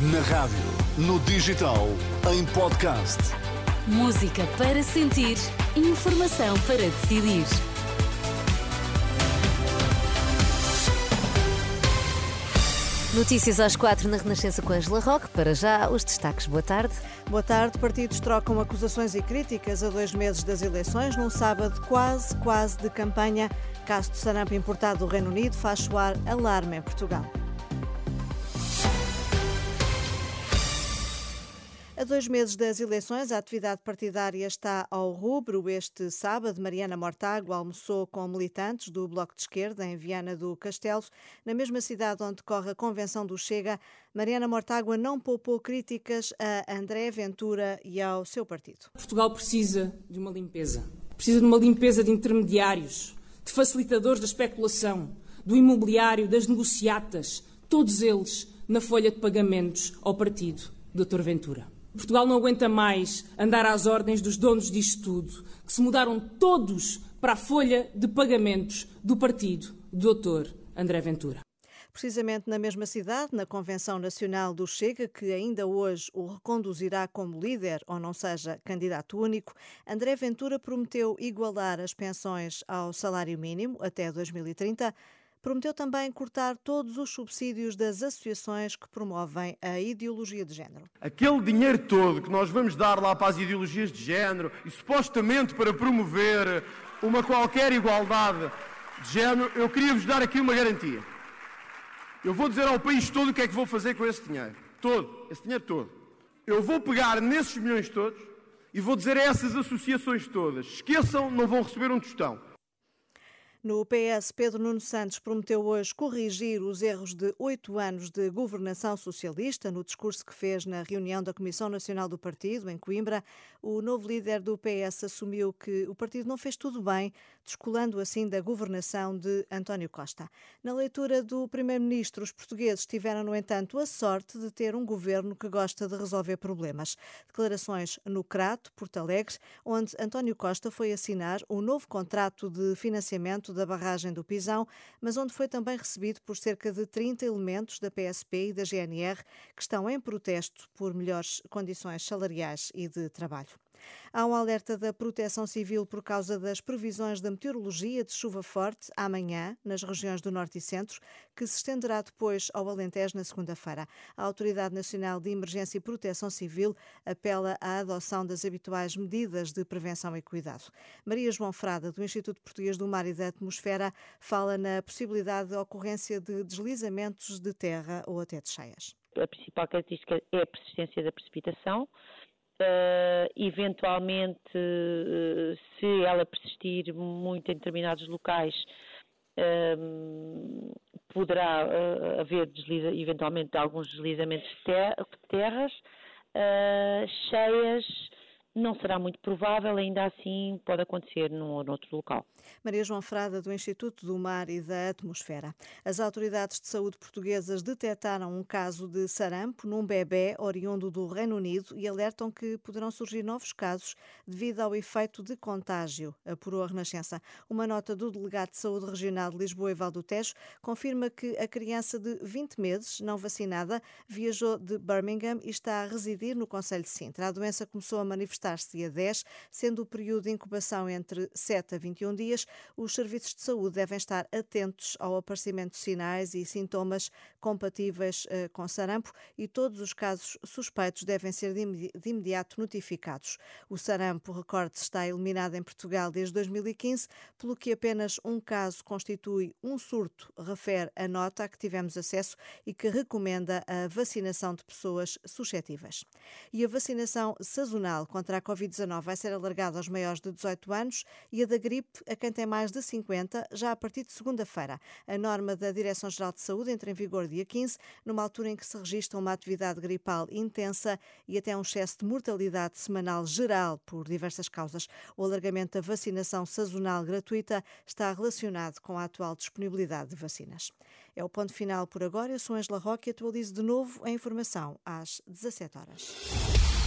Na rádio, no digital, em podcast. Música para sentir, informação para decidir. Notícias às quatro na Renascença com Angela Roque. Para já, os destaques. Boa tarde. Boa tarde. Partidos trocam acusações e críticas a dois meses das eleições, num sábado quase, quase de campanha. Caso de sarampo importado do Reino Unido faz soar alarme em Portugal. A dois meses das eleições, a atividade partidária está ao rubro. Este sábado, Mariana Mortágua almoçou com militantes do Bloco de Esquerda em Viana do Castelo, na mesma cidade onde corre a convenção do Chega. Mariana Mortágua não poupou críticas a André Ventura e ao seu partido. Portugal precisa de uma limpeza. Precisa de uma limpeza de intermediários, de facilitadores da especulação, do imobiliário, das negociatas, todos eles na folha de pagamentos ao partido, Dr. Ventura. Portugal não aguenta mais andar às ordens dos donos disto tudo, que se mudaram todos para a folha de pagamentos do partido do Dr. André Ventura. Precisamente na mesma cidade, na Convenção Nacional do Chega, que ainda hoje o reconduzirá como líder, ou não seja, candidato único, André Ventura prometeu igualar as pensões ao salário mínimo até 2030 prometeu também cortar todos os subsídios das associações que promovem a ideologia de género. Aquele dinheiro todo que nós vamos dar lá para as ideologias de género e supostamente para promover uma qualquer igualdade de género, eu queria vos dar aqui uma garantia. Eu vou dizer ao país todo o que é que vou fazer com esse dinheiro. Todo, esse dinheiro todo. Eu vou pegar nesses milhões todos e vou dizer a essas associações todas: esqueçam, não vão receber um tostão. No PS, Pedro Nuno Santos prometeu hoje corrigir os erros de oito anos de governação socialista. No discurso que fez na reunião da Comissão Nacional do Partido, em Coimbra, o novo líder do PS assumiu que o partido não fez tudo bem, descolando assim da governação de António Costa. Na leitura do Primeiro-Ministro, os portugueses tiveram, no entanto, a sorte de ter um governo que gosta de resolver problemas. Declarações no Crato, Porto Alegre, onde António Costa foi assinar um novo contrato de financiamento da barragem do Pisão, mas onde foi também recebido por cerca de 30 elementos da PSP e da GNR que estão em protesto por melhores condições salariais e de trabalho. Há um alerta da Proteção Civil por causa das previsões da meteorologia de chuva forte amanhã nas regiões do Norte e Centro, que se estenderá depois ao Alentejo na segunda-feira. A Autoridade Nacional de Emergência e Proteção Civil apela à adoção das habituais medidas de prevenção e cuidado. Maria João Frada, do Instituto Português do Mar e da Atmosfera, fala na possibilidade de ocorrência de deslizamentos de terra ou até de cheias. A principal característica é a persistência da precipitação, Uh, eventualmente, uh, se ela persistir muito em determinados locais, uh, poderá haver desliza, eventualmente alguns deslizamentos de, ter de terras, cheias não será muito provável, ainda assim pode acontecer num ou noutro local. Maria João Frada, do Instituto do Mar e da Atmosfera. As autoridades de saúde portuguesas detectaram um caso de sarampo num bebê oriundo do Reino Unido e alertam que poderão surgir novos casos devido ao efeito de contágio, apurou a Renascença. Uma nota do delegado de saúde regional de Lisboa e Valdo Tejo confirma que a criança de 20 meses, não vacinada, viajou de Birmingham e está a residir no Conselho de Sintra. A doença começou a manifestar manifestar-se dia 10, sendo o período de incubação entre 7 a 21 dias, os serviços de saúde devem estar atentos ao aparecimento de sinais e sintomas compatíveis uh, com sarampo e todos os casos suspeitos devem ser de, imediato notificados. O sarampo, recorde-se, está eliminado em Portugal desde 2015, pelo que apenas um caso constitui um surto, refere a nota a que tivemos acesso e que recomenda a vacinação de pessoas suscetíveis. E a vacinação sazonal contra a Covid-19 vai ser alargada aos maiores de 18 anos e a da gripe a quem tem mais de 50, já a partir de segunda-feira. A norma da Direção-Geral de Saúde entra em vigor dia 15, numa altura em que se registra uma atividade gripal intensa e até um excesso de mortalidade semanal geral por diversas causas. O alargamento da vacinação sazonal gratuita está relacionado com a atual disponibilidade de vacinas. É o ponto final por agora. Eu sou Angela Roque e atualizo de novo a informação às 17 horas.